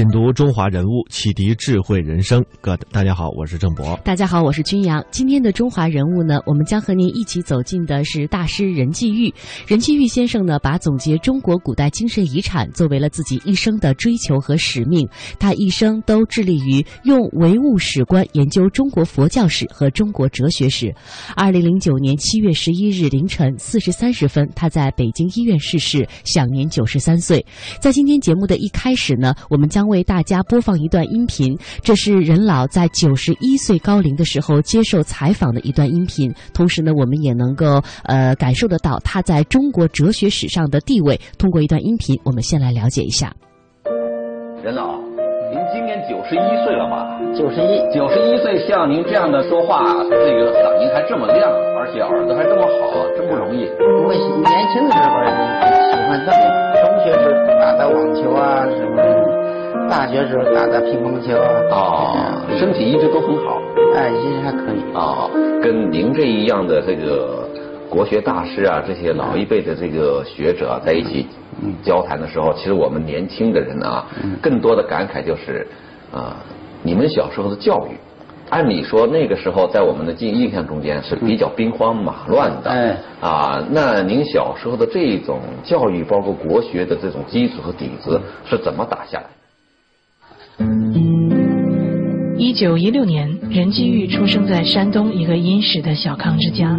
品读中华人物，启迪智慧人生。各大家好，我是郑博。大家好，我是君阳。今天的中华人物呢，我们将和您一起走进的是大师任继玉。任继玉先生呢，把总结中国古代精神遗产作为了自己一生的追求和使命。他一生都致力于用唯物史观研究中国佛教史和中国哲学史。二零零九年七月十一日凌晨四时三十分，他在北京医院逝世，享年九十三岁。在今天节目的一开始呢，我们将为大家播放一段音频，这是任老在九十一岁高龄的时候接受采访的一段音频。同时呢，我们也能够呃感受得到他在中国哲学史上的地位。通过一段音频，我们先来了解一下。任老，您今年九十一岁了吧？九十一，九十一岁，像您这样的说话，这个嗓音还这么亮，而且耳朵还这么好，真不容易。我年轻的时候喜欢这个，中学时打打网球啊什么。大学时候打打乒乓球啊，身体一直都很好，哎，一直还可以。哦。跟您这一样的这个国学大师啊，这些老一辈的这个学者在一起交谈的时候，其实我们年轻的人啊，更多的感慨就是啊，你们小时候的教育，按理说那个时候在我们的记印象中间是比较兵荒马乱的，哎，啊，那您小时候的这种教育，包括国学的这种基础和底子是怎么打下来？一九一六年，任继玉出生在山东一个殷实的小康之家。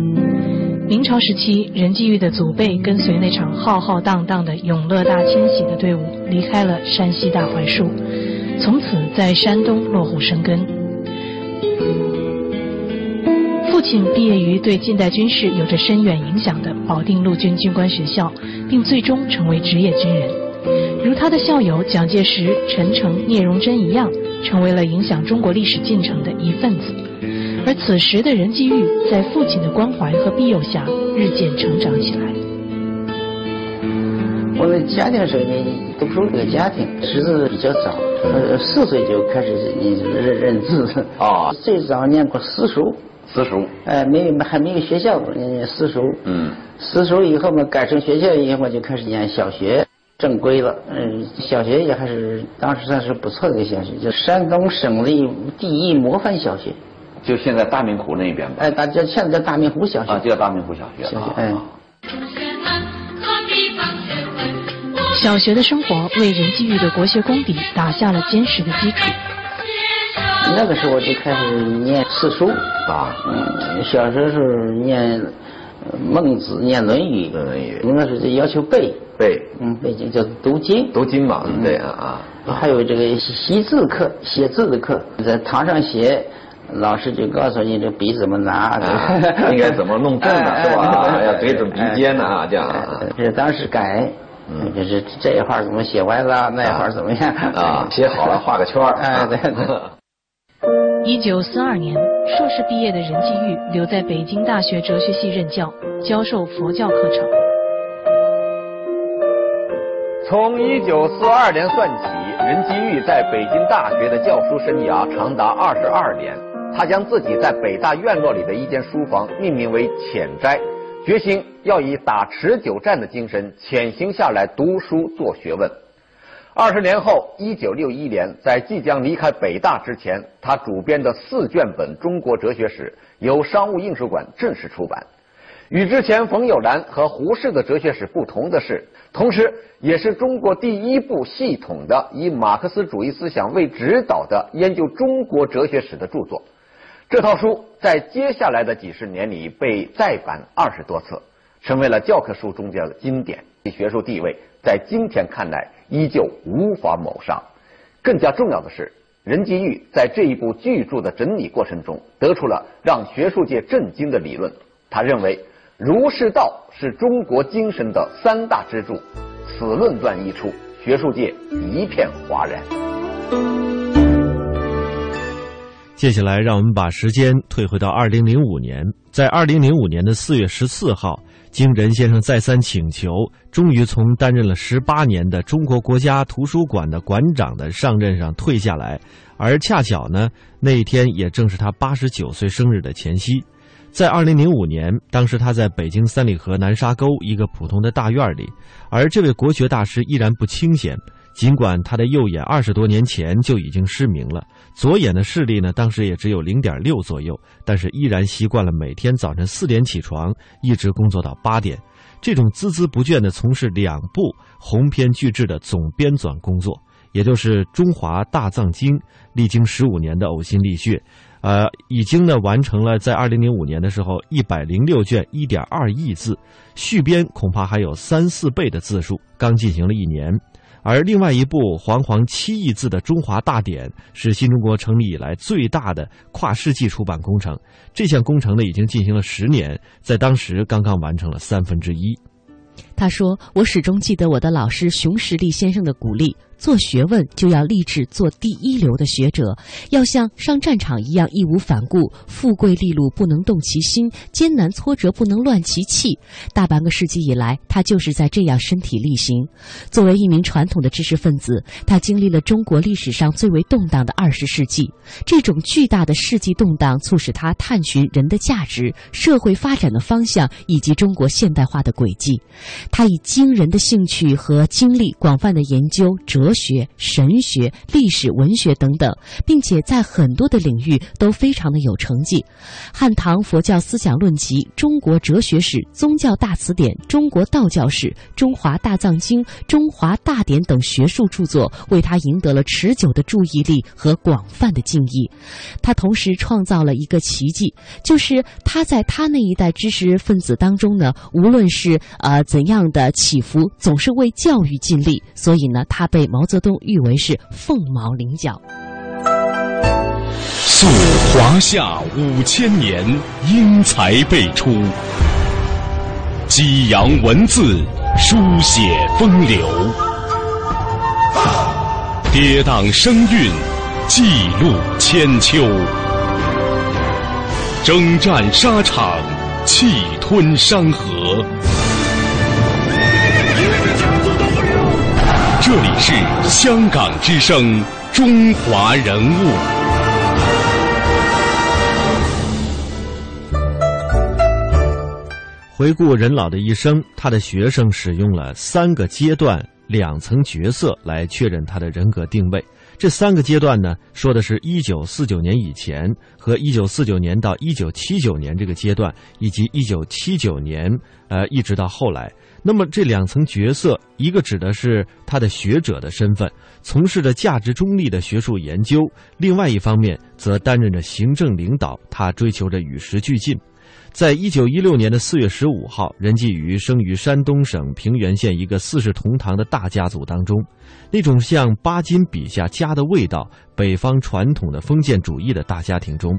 明朝时期，任继玉的祖辈跟随那场浩浩荡荡的永乐大迁徙的队伍离开了山西大槐树，从此在山东落户生根。父亲毕业于对近代军事有着深远影响的保定陆军军官学校，并最终成为职业军人。如他的校友蒋介石、陈诚、聂荣臻一样，成为了影响中国历史进程的一份子。而此时的任继玉，在父亲的关怀和庇佑下，日渐成长起来。我的家庭是读书这个家庭，识字比较早，呃，四岁就开始认认字。啊，最早念过私塾。私塾。哎，没有还没有学校，念私塾。嗯。私塾以后嘛，改成学校以后，我就开始念小学。正规了，嗯，小学也还是当时算是不错的一个小学，就山东省立第一模范小学，就现在大明湖那边吧。哎，大家现在叫大明湖小学。啊，就叫大明湖小学。小学，哎。小学的生活为任继玉的国学功底打下了坚实的基础。那个时候我就开始念四书啊，嗯，小时候念。孟子念《论语》，《论语》应该是要求背背，嗯，背经叫读经，读经嘛，对啊啊。还有这个习字课，写字的课，在堂上写，老师就告诉你这笔怎么拿，应该怎么弄正的是吧？要对准笔尖的啊，这样。这当时改，嗯，就是这一画怎么写歪了，那一画怎么样啊？写好了画个圈儿。哎，对对。一九四二年，硕士毕业的任继玉留在北京大学哲学系任教，教授佛教课程。从一九四二年算起，任继玉在北京大学的教书生涯长达二十二年。他将自己在北大院落里的一间书房命名为“浅斋”，决心要以打持久战的精神潜行下来读书做学问。二十年后，一九六一年，在即将离开北大之前，他主编的四卷本《中国哲学史》由商务印书馆正式出版。与之前冯友兰和胡适的哲学史不同的是，同时也是中国第一部系统的以马克思主义思想为指导的研究中国哲学史的著作。这套书在接下来的几十年里被再版二十多次，成为了教科书中间的经典。学术地位在今天看来。依旧无法谋杀。更加重要的是，任继玉在这一部巨著的整理过程中，得出了让学术界震惊的理论。他认为，儒释道是中国精神的三大支柱。此论断一出，学术界一片哗然。接下来，让我们把时间退回到二零零五年，在二零零五年的四月十四号，经任先生再三请求，终于从担任了十八年的中国国家图书馆的馆长的上任上退下来。而恰巧呢，那一天也正是他八十九岁生日的前夕。在二零零五年，当时他在北京三里河南沙沟一个普通的大院里，而这位国学大师依然不清闲。尽管他的右眼二十多年前就已经失明了，左眼的视力呢，当时也只有零点六左右，但是依然习惯了每天早晨四点起床，一直工作到八点，这种孜孜不倦地从事两部鸿篇巨制的总编纂工作，也就是《中华大藏经》，历经十五年的呕心沥血，呃，已经呢完成了在二零零五年的时候一百零六卷一点二亿字，续编恐怕还有三四倍的字数，刚进行了一年。而另外一部煌煌七亿字的《中华大典》是新中国成立以来最大的跨世纪出版工程。这项工程呢，已经进行了十年，在当时刚刚完成了三分之一。他说：“我始终记得我的老师熊十力先生的鼓励。”做学问就要立志做第一流的学者，要像上战场一样义无反顾。富贵利禄不能动其心，艰难挫折不能乱其气。大半个世纪以来，他就是在这样身体力行。作为一名传统的知识分子，他经历了中国历史上最为动荡的二十世纪。这种巨大的世纪动荡，促使他探寻人的价值、社会发展的方向以及中国现代化的轨迹。他以惊人的兴趣和精力，广泛的研究哲。学、神学、历史、文学等等，并且在很多的领域都非常的有成绩。《汉唐佛教思想论集》《中国哲学史》《宗教大词典》《中国道教史》《中华大藏经》《中华大典》等学术著作，为他赢得了持久的注意力和广泛的敬意。他同时创造了一个奇迹，就是他在他那一代知识分子当中呢，无论是呃怎样的起伏，总是为教育尽力。所以呢，他被毛。毛泽东誉为是凤毛麟角。溯华夏五千年，英才辈出；激扬文字，书写风流；跌宕声韵，记录千秋；征战沙场，气吞山河。这里是香港之声，中华人物。回顾任老的一生，他的学生使用了三个阶段、两层角色来确认他的人格定位。这三个阶段呢，说的是一九四九年以前和一九四九年到一九七九年这个阶段，以及一九七九年呃一直到后来。那么这两层角色，一个指的是他的学者的身份，从事着价值中立的学术研究；另外一方面，则担任着行政领导，他追求着与时俱进。在一九一六年的四月十五号，任继瑜生于山东省平原县一个四世同堂的大家族当中，那种像巴金笔下家的味道，北方传统的封建主义的大家庭中，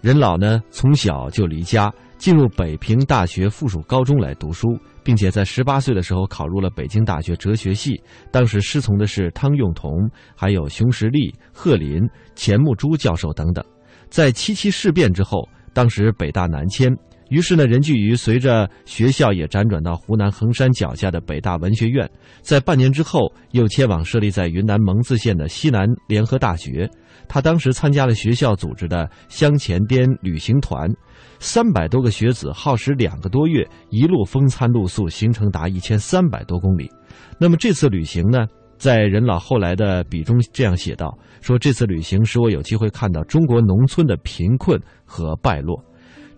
任老呢从小就离家，进入北平大学附属高中来读书。并且在十八岁的时候考入了北京大学哲学系，当时师从的是汤用彤，还有熊十力、贺林、钱穆朱教授等等。在七七事变之后，当时北大南迁，于是呢，任继瑜随着学校也辗转到湖南衡山脚下的北大文学院，在半年之后又迁往设立在云南蒙自县的西南联合大学。他当时参加了学校组织的湘黔滇旅行团。三百多个学子耗时两个多月，一路风餐露宿，行程达一千三百多公里。那么这次旅行呢，在任老后来的笔中这样写道：“说这次旅行使我有机会看到中国农村的贫困和败落，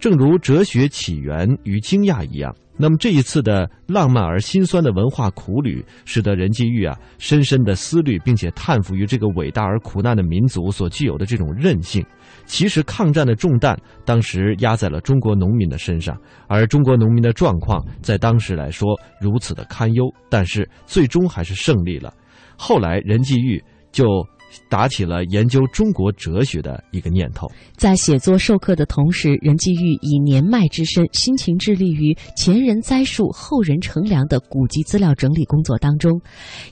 正如哲学起源于惊讶一样。”那么这一次的浪漫而心酸的文化苦旅，使得任继玉啊深深的思虑，并且叹服于这个伟大而苦难的民族所具有的这种韧性。其实抗战的重担当时压在了中国农民的身上，而中国农民的状况在当时来说如此的堪忧，但是最终还是胜利了。后来任继玉就。打起了研究中国哲学的一个念头。在写作授课的同时，任继玉以年迈之身，辛勤致力于前人栽树、后人乘凉的古籍资料整理工作当中。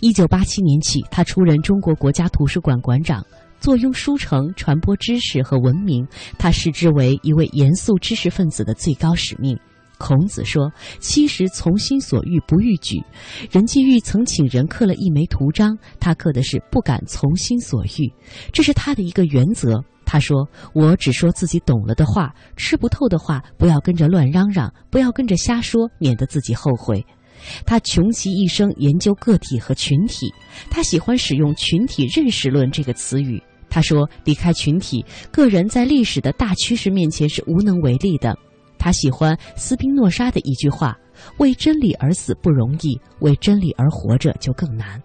一九八七年起，他出任中国国家图书馆馆长。坐拥书城，传播知识和文明，他视之为一位严肃知识分子的最高使命。孔子说：“七十从心所欲不逾矩。”任继玉曾请人刻了一枚图章，他刻的是“不敢从心所欲”，这是他的一个原则。他说：“我只说自己懂了的话，吃不透的话不要跟着乱嚷嚷，不要跟着瞎说，免得自己后悔。”他穷其一生研究个体和群体，他喜欢使用“群体认识论”这个词语。他说：“离开群体，个人在历史的大趋势面前是无能为力的。”他喜欢斯宾诺莎的一句话：“为真理而死不容易，为真理而活着就更难。”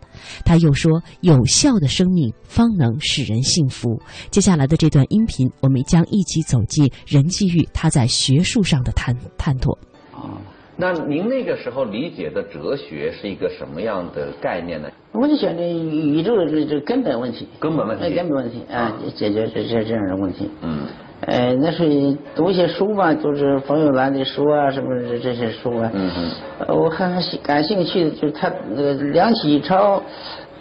他又说：“有效的生命方能使人幸福。”接下来的这段音频，我们将一起走进任继玉他在学术上的探探索。啊，那您那个时候理解的哲学是一个什么样的概念呢？我就想这宇宙的这这根本问题，根本问题，根本问题啊，解决这这这样的问题。嗯。呃，那是读一些书吧，就是冯友兰的书啊，什么这些书啊。嗯嗯。呃，我很感兴趣的，就是他那个梁启超、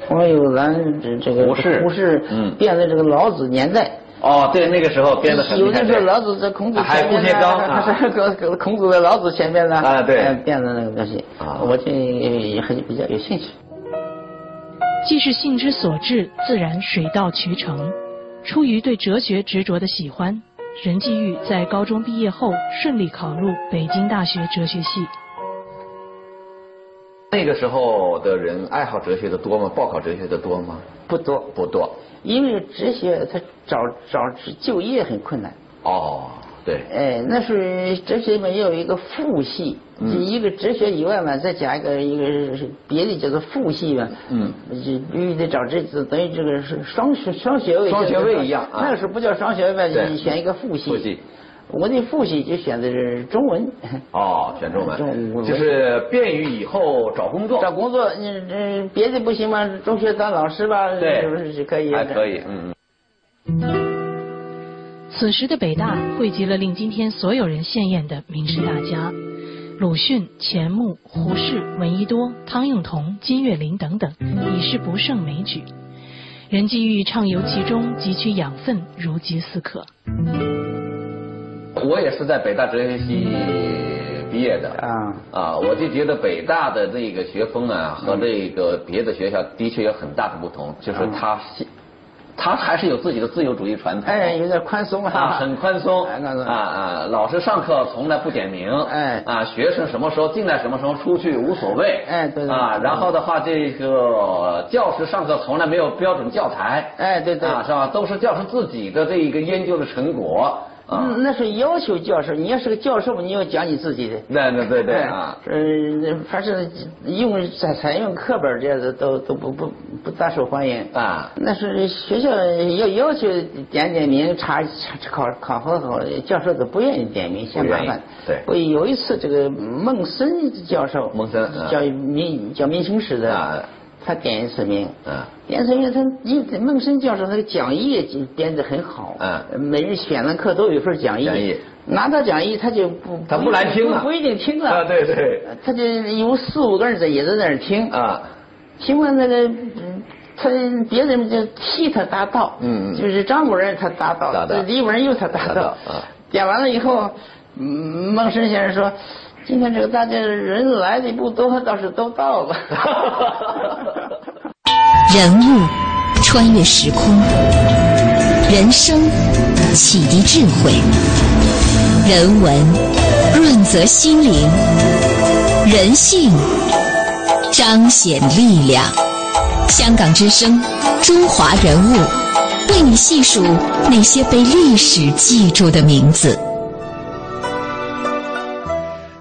冯友兰这这个胡适，胡适编的这个老子年代。哦，对，那个时候编的有的说老子在孔子前面呢，还是孔孔子在老子前面呢。啊，对。编的那个东西，啊，我这也很比较有兴趣。既是性之所至，自然水到渠成。出于对哲学执着的喜欢。任继玉在高中毕业后顺利考入北京大学哲学系。那个时候的人爱好哲学的多吗？报考哲学的多吗？不多，不多。因为哲学他找找就业很困难。哦。对，哎，那是哲学里面也有一个副系，一个哲学以外嘛，再加一个一个别的叫做副系嘛，嗯，就必须得找这等于这个是双学双学位，双学位一样，那个时候不叫双学位，你选一个副系。副系，我的副系就选的是中文。哦，选中文，中文就是便于以后找工作。找工作，你这别的不行吗？中学当老师吧，对，是不是可以？还可以，嗯嗯。此时的北大汇集了令今天所有人羡艳的名士大家，鲁迅、钱穆、胡适、闻一多、汤用彤、金岳霖等等，已是不胜枚举。任继玉畅游其中，汲取养分，如饥似渴。我也是在北大哲学系毕业的啊啊，我就觉得北大的这个学风啊，和这个别的学校的确有很大的不同，就是它。他还是有自己的自由主义传统，哎，有点宽松啊，很宽松，啊啊，老师上课从来不点名，哎，啊，学生什么时候进来，什么时候出去无所谓，哎，对对，啊，然后的话，这个教师上课从来没有标准教材，哎，对对，啊，是吧？都是教师自己的这一个研究的成果。嗯，那是要求教授，你要是个教授，你要讲你自己的。对对对对啊，嗯，凡是用采采用课本这样子都都不不不大受欢迎啊。那是学校要要求点点名查查考考核好，教授都不愿意点名，嫌麻烦。对。我有一次这个孟森教授，孟森教民教民情史的。他点一次名，嗯，点一次名，他因孟生教授那个讲义编得很好，嗯，每日选的课都有一份讲义，拿到讲义他就不他不来听了，不一定听了，啊对对，他就有四五个人在也在那儿听，啊，听完那个他别人就替他答道，嗯就是张某人他答道，李某人又他答道，啊，点完了以后，孟生先生说。今天这个大家人来的不多，倒是都到了。人物穿越时空，人生启迪智慧，人文润泽心灵，人性彰显力量。香港之声，中华人物，为你细数那些被历史记住的名字。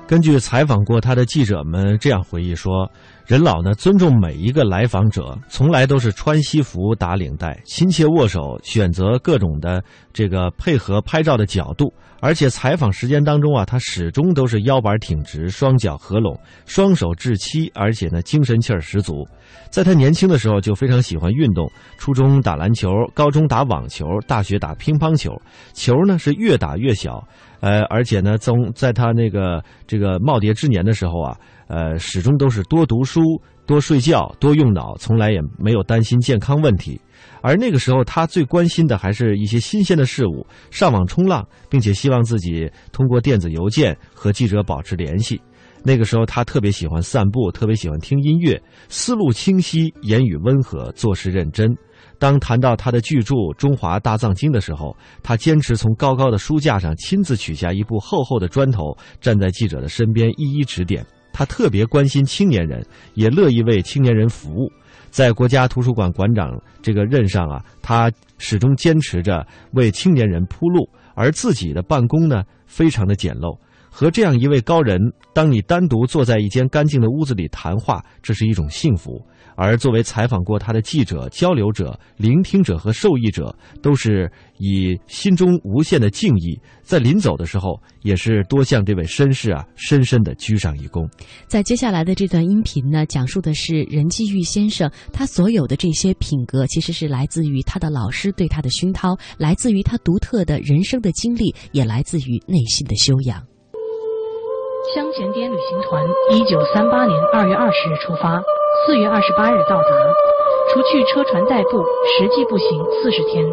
根据采访过他的记者们这样回忆说，任老呢尊重每一个来访者，从来都是穿西服打领带，亲切握手，选择各种的这个配合拍照的角度。而且采访时间当中啊，他始终都是腰板挺直，双脚合拢，双手置膝，而且呢精神气儿十足。在他年轻的时候就非常喜欢运动，初中打篮球，高中打网球，大学打乒乓球，球呢是越打越小。呃，而且呢，从在他那个这个耄耋之年的时候啊。呃，始终都是多读书、多睡觉、多用脑，从来也没有担心健康问题。而那个时候，他最关心的还是一些新鲜的事物，上网冲浪，并且希望自己通过电子邮件和记者保持联系。那个时候，他特别喜欢散步，特别喜欢听音乐，思路清晰，言语温和，做事认真。当谈到他的巨著《中华大藏经》的时候，他坚持从高高的书架上亲自取下一部厚厚的砖头，站在记者的身边一一指点。他特别关心青年人，也乐意为青年人服务。在国家图书馆馆长这个任上啊，他始终坚持着为青年人铺路，而自己的办公呢，非常的简陋。和这样一位高人，当你单独坐在一间干净的屋子里谈话，这是一种幸福。而作为采访过他的记者、交流者、聆听者和受益者，都是以心中无限的敬意，在临走的时候，也是多向这位绅士啊深深的鞠上一躬。在接下来的这段音频呢，讲述的是任继玉先生他所有的这些品格，其实是来自于他的老师对他的熏陶，来自于他独特的人生的经历，也来自于内心的修养。香前滇旅行团一九三八年二月二十日出发，四月二十八日到达。除去车船代步，实际步行四十天，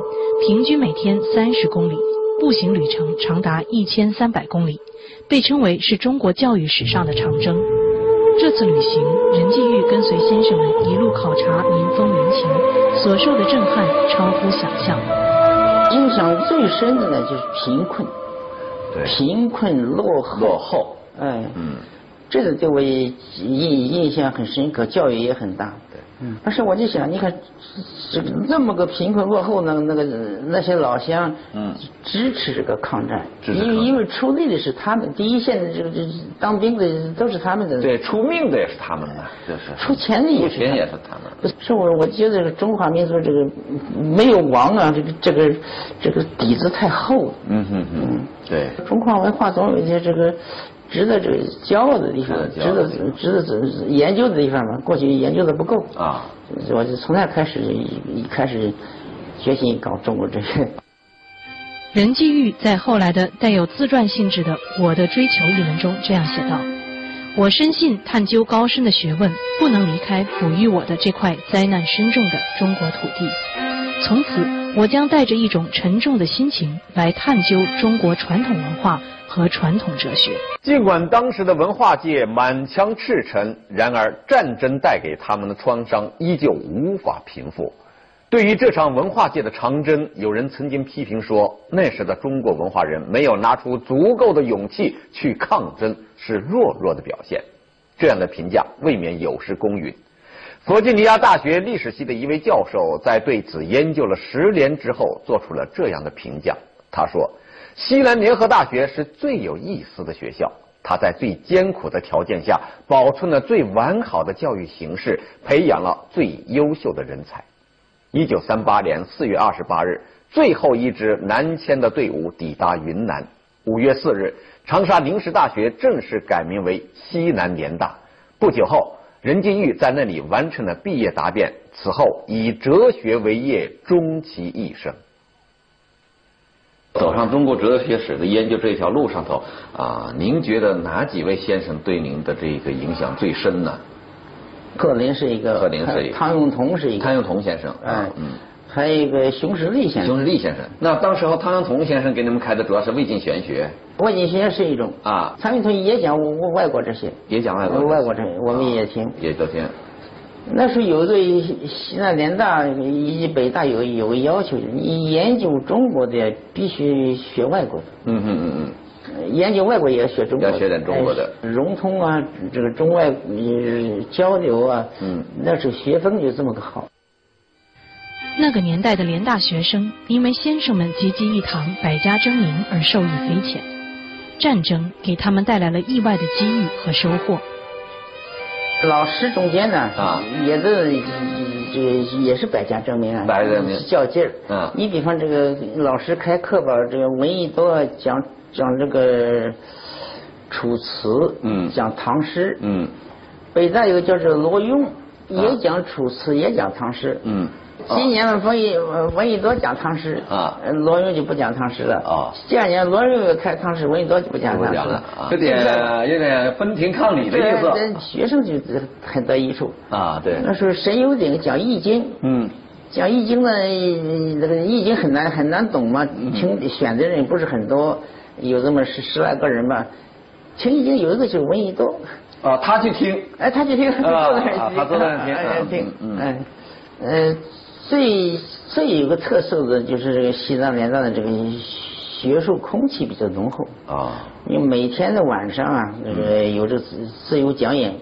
平均每天三十公里，步行旅程长达一千三百公里，被称为是中国教育史上的长征。这次旅行，任继玉跟随先生们一路考察民风民情，所受的震撼超乎想象。印象最深的呢，就是贫困，贫困落后，落后，哎，嗯，这个对我印印象很深刻，教育也很大。对，嗯，但是我就想，你看，这个那么个贫困落后，那那个那些老乡，嗯，支持这个抗战，因为因为出力的是他们，第一线的这个这当兵的都是他们的，对，出命的也是他们的，就是。出钱的也是也是他们。不是，是我我觉得这个中华民族这个没有王啊，这个这个这个底子太厚。了。嗯哼哼，对，中华文化总有一些这个值得这个骄傲的地方，值值得值得研究的地方嘛。过去研究的不够啊，我就从那开始一开始决心搞中国这个。任继玉在后来的带有自传性质的《我的追求》一文中这样写道：“我深信探究高深的学问不能离开哺育我的这块灾难深重的中国土地。从此，我将带着一种沉重的心情来探究中国传统文化和传统哲学。尽管当时的文化界满腔赤诚，然而战争带给他们的创伤依旧无法平复。对于这场文化界的长征，有人曾经批评说，那时的中国文化人没有拿出足够的勇气去抗争，是弱弱的表现。这样的评价未免有失公允。弗吉尼亚大学历史系的一位教授在对此研究了十年之后，做出了这样的评价。他说：“西南联合大学是最有意思的学校，它在最艰苦的条件下保存了最完好的教育形式，培养了最优秀的人才。”一九三八年四月二十八日，最后一支南迁的队伍抵达云南。五月四日，长沙临时大学正式改名为西南联大。不久后，任继玉在那里完成了毕业答辩，此后以哲学为业，终其一生。走上中国哲学史的研究这条路上头啊，您觉得哪几位先生对您的这个影响最深呢？贺林是一个，贺林是一个汤永同是一个，汤永同先生，哎，嗯，还有一个熊十力先生。熊十力先生。那当时候汤永同先生给你们开的主要是魏晋玄学外经学是一种啊，汤永同也讲我我外国这些，也讲外国外国这些，我们也听。也都听。那时候有一个西南联大以及北大有有个要求，你研究中国的必须学外国的。嗯嗯嗯嗯。研究外国也要学中国，要学点中国的哎融通啊，这个中外呃交流啊，嗯，那时候学风就这么个好。那个年代的联大学生，因为先生们集集一堂，百家争鸣而受益匪浅。战争给他们带来了意外的机遇和收获。老师中间呢，啊，也是这个也是百家争鸣啊，百家争鸣。较劲儿。嗯你比方这个老师开课吧，这个文艺都要讲讲这个楚辞，嗯。讲唐诗，嗯。北大有个叫做罗庸，也啊。讲楚辞，也讲唐诗，嗯今年的文艺文艺多讲唐诗啊，罗永就不讲唐诗了。啊。第二年罗永开唐诗，文艺多就不讲唐诗。了，有点有点分庭抗礼的意思。学生就很得益处。啊。对，那时候沈有鼎讲《易经》，嗯，讲《易经》呢，那个《易经》很难很难懂嘛，听选的人不是很多，有这么十十来个人吧。听《易经》有一个就是文艺多。啊，他去听，哎，他去听，坐在那儿听，他坐在那儿听，嗯，嗯，呃，最最有个特色的就是这个西藏联大的这个学术空气比较浓厚。啊，因为每天的晚上啊，那个有这自自由讲演，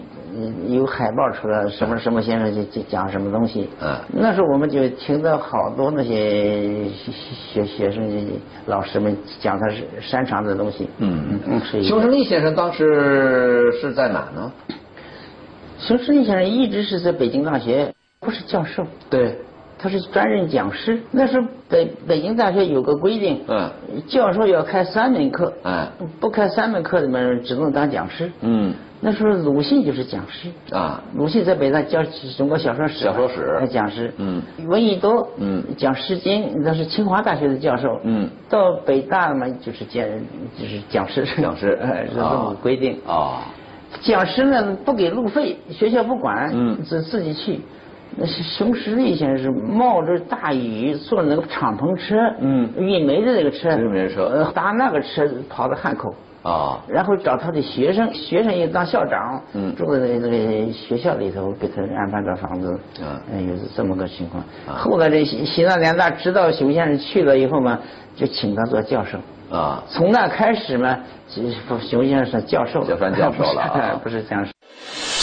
有海报出来，什么什么先生就就讲什么东西，嗯，那时候我们就听到好多那些学学生老师们讲他是擅长的东西，嗯。嗯嗯，熊胜利先生当时是在哪呢？熊胜利先生一直是在北京大学，不是教授，对。他是专任讲师，那时候北北京大学有个规定，嗯，教授要开三门课，嗯，不开三门课的嘛，只能当讲师，嗯，那时候鲁迅就是讲师，啊，鲁迅在北大教中国小说史，小说史。讲师，嗯，闻一多，嗯，讲诗经，那是清华大学的教授，嗯，到北大嘛就是讲就是讲师，讲师，哎，是这么规定，啊，讲师呢不给路费，学校不管，嗯，自自己去。那是熊十力先生是冒着大雨坐那个敞篷车，嗯，运煤的那个车，运煤车，搭那个车跑到汉口，啊，然后找他的学生，学生也当校长，嗯，住在那个学校里头，给他安排个房子，嗯，有这么个情况。后来这西藏联大知道熊先生去了以后嘛，就请他做教授，啊，从那开始嘛，熊先生是教授，就算教授了，不是讲师。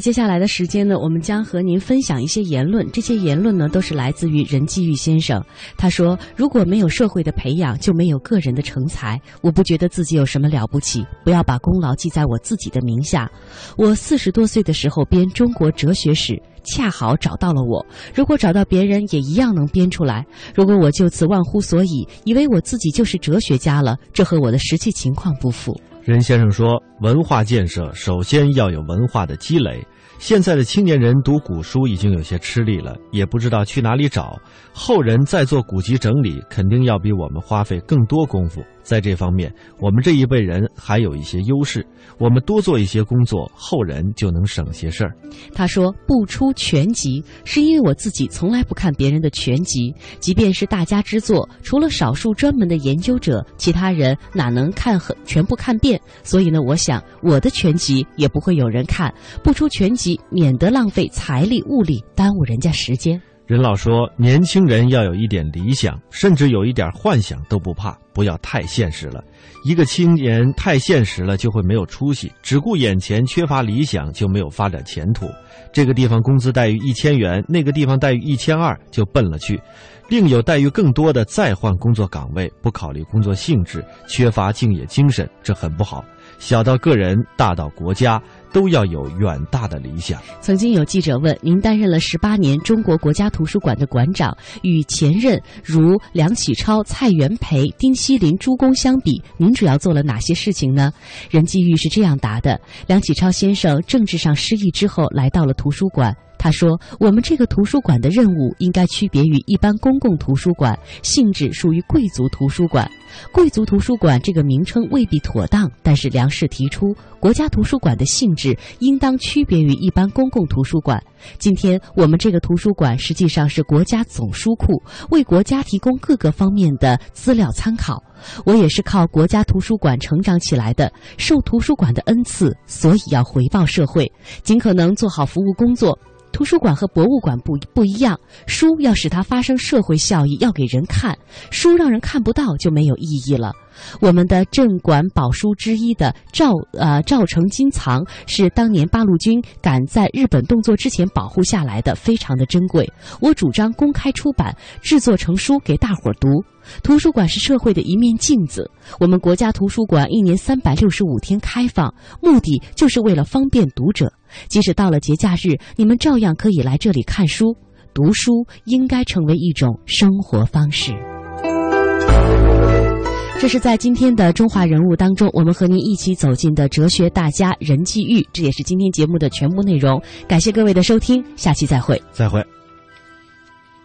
在接下来的时间呢，我们将和您分享一些言论。这些言论呢，都是来自于任继玉先生。他说：“如果没有社会的培养，就没有个人的成才。我不觉得自己有什么了不起，不要把功劳记在我自己的名下。我四十多岁的时候编中国哲学史，恰好找到了我。如果找到别人，也一样能编出来。如果我就此忘乎所以，以为我自己就是哲学家了，这和我的实际情况不符。”任先生说：“文化建设首先要有文化的积累。现在的青年人读古书已经有些吃力了，也不知道去哪里找。后人再做古籍整理，肯定要比我们花费更多功夫。”在这方面，我们这一辈人还有一些优势。我们多做一些工作，后人就能省些事儿。他说：“不出全集，是因为我自己从来不看别人的全集，即便是大家之作，除了少数专门的研究者，其他人哪能看很全部看遍？所以呢，我想我的全集也不会有人看。不出全集，免得浪费财力物力，耽误人家时间。”任老说：“年轻人要有一点理想，甚至有一点幻想都不怕，不要太现实了。一个青年太现实了，就会没有出息；只顾眼前，缺乏理想，就没有发展前途。这个地方工资待遇一千元，那个地方待遇一千二，就奔了去。另有待遇更多的，再换工作岗位，不考虑工作性质，缺乏敬业精神，这很不好。小到个人，大到国家。”都要有远大的理想。曾经有记者问：“您担任了十八年中国国家图书馆的馆长，与前任如梁启超、蔡元培、丁锡林、朱公相比，您主要做了哪些事情呢？”任继玉是这样答的：“梁启超先生政治上失意之后，来到了图书馆。他说，我们这个图书馆的任务应该区别于一般公共图书馆，性质属于贵族图书馆。”贵族图书馆这个名称未必妥当，但是梁氏提出，国家图书馆的性质应当区别于一般公共图书馆。今天我们这个图书馆实际上是国家总书库，为国家提供各个方面的资料参考。我也是靠国家图书馆成长起来的，受图书馆的恩赐，所以要回报社会，尽可能做好服务工作。图书馆和博物馆不不一样，书要使它发生社会效益，要给人看，书让人看不到就没有意义了。我们的镇馆宝书之一的赵呃赵成金藏是当年八路军赶在日本动作之前保护下来的，非常的珍贵。我主张公开出版，制作成书给大伙儿读。图书馆是社会的一面镜子。我们国家图书馆一年三百六十五天开放，目的就是为了方便读者。即使到了节假日，你们照样可以来这里看书。读书应该成为一种生活方式。这是在今天的中华人物当中，我们和您一起走进的哲学大家任继玉，这也是今天节目的全部内容。感谢各位的收听，下期再会。再会。